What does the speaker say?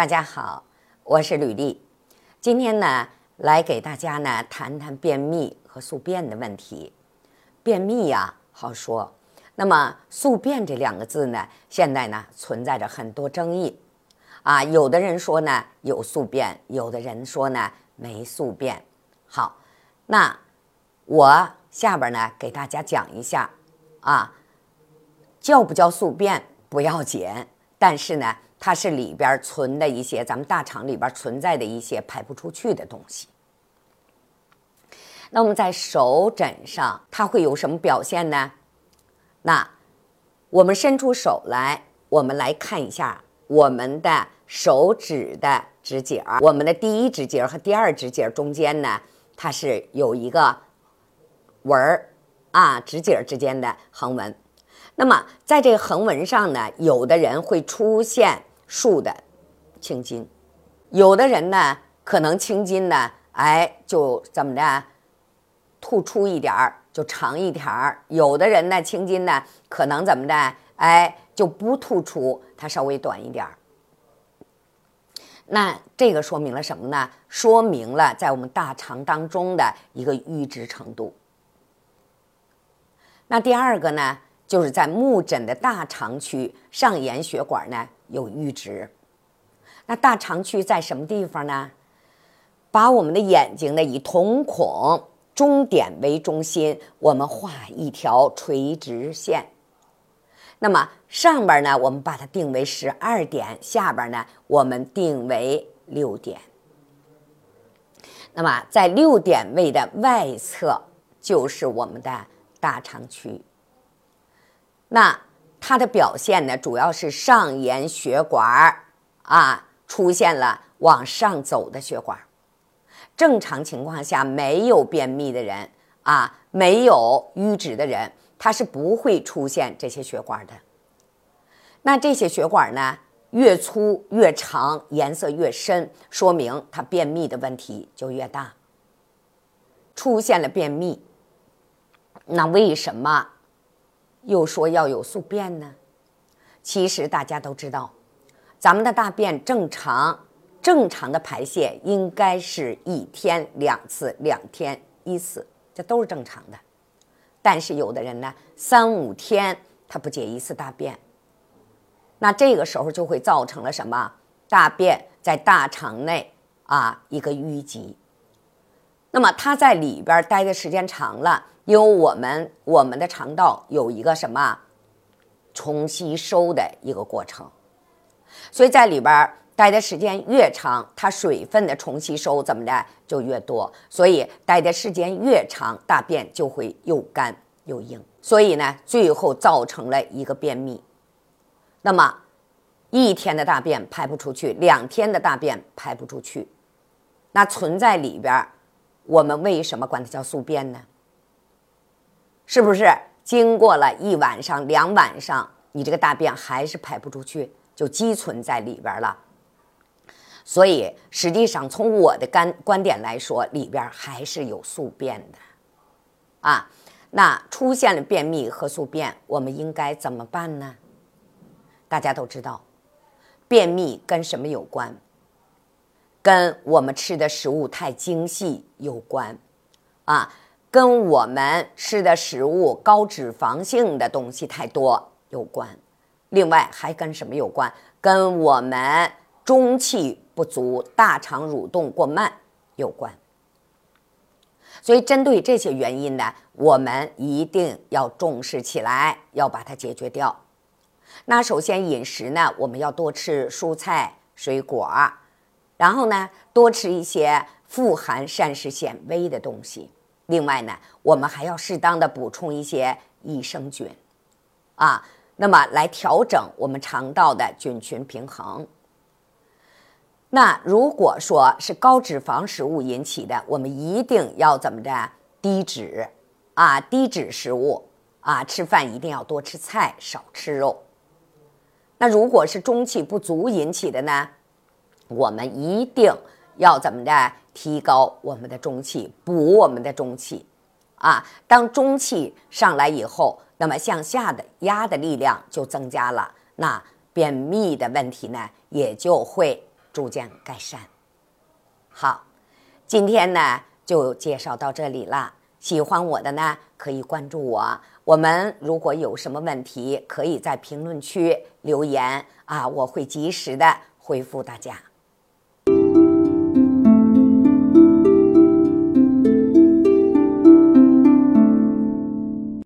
大家好，我是吕丽。今天呢，来给大家呢谈谈便秘和宿便的问题。便秘呀，好说。那么宿便这两个字呢，现在呢存在着很多争议。啊，有的人说呢有宿便，有的人说呢没宿便。好，那我下边呢给大家讲一下，啊，叫不叫宿便不要紧，但是呢。它是里边存的一些咱们大肠里边存在的一些排不出去的东西。那我们在手诊上，它会有什么表现呢？那我们伸出手来，我们来看一下我们的手指的指节，我们的第一指节和第二指节中间呢，它是有一个纹儿啊，指节之间的横纹。那么在这个横纹上呢，有的人会出现。竖的青筋，有的人呢可能青筋呢，哎，就怎么着，突出一点儿，就长一点儿；有的人呢青筋呢可能怎么着，哎，就不突出，它稍微短一点儿。那这个说明了什么呢？说明了在我们大肠当中的一个淤滞程度。那第二个呢，就是在目诊的大肠区上沿血管呢。有阈值，那大肠区在什么地方呢？把我们的眼睛呢以瞳孔中点为中心，我们画一条垂直线。那么上边呢，我们把它定为十二点，下边呢，我们定为六点。那么在六点位的外侧就是我们的大肠区。那。它的表现呢，主要是上沿血管儿啊出现了往上走的血管。正常情况下，没有便秘的人啊，没有淤滞的人，他是不会出现这些血管的。那这些血管呢，越粗越长，颜色越深，说明他便秘的问题就越大。出现了便秘，那为什么？又说要有宿便呢？其实大家都知道，咱们的大便正常，正常的排泄应该是一天两次，两天一次，这都是正常的。但是有的人呢，三五天他不解一次大便，那这个时候就会造成了什么？大便在大肠内啊一个淤积，那么它在里边待的时间长了。因为我们我们的肠道有一个什么重吸收的一个过程，所以在里边待的时间越长，它水分的重吸收怎么的就越多，所以待的时间越长，大便就会又干又硬，所以呢，最后造成了一个便秘。那么一天的大便排不出去，两天的大便排不出去，那存在里边，我们为什么管它叫宿便呢？是不是经过了一晚上、两晚上，你这个大便还是排不出去，就积存在里边了？所以实际上从我的观观点来说，里边还是有宿便的啊。那出现了便秘和宿便，我们应该怎么办呢？大家都知道，便秘跟什么有关？跟我们吃的食物太精细有关啊。跟我们吃的食物高脂肪性的东西太多有关，另外还跟什么有关？跟我们中气不足、大肠蠕动过慢有关。所以，针对这些原因呢，我们一定要重视起来，要把它解决掉。那首先饮食呢，我们要多吃蔬菜、水果，然后呢，多吃一些富含膳食纤维的东西。另外呢，我们还要适当的补充一些益生菌，啊，那么来调整我们肠道的菌群平衡。那如果说是高脂肪食物引起的，我们一定要怎么着？低脂，啊，低脂食物，啊，吃饭一定要多吃菜，少吃肉。那如果是中气不足引起的呢，我们一定要怎么着？提高我们的中气，补我们的中气，啊，当中气上来以后，那么向下的压的力量就增加了，那便秘的问题呢也就会逐渐改善。好，今天呢就介绍到这里了。喜欢我的呢，可以关注我。我们如果有什么问题，可以在评论区留言啊，我会及时的回复大家。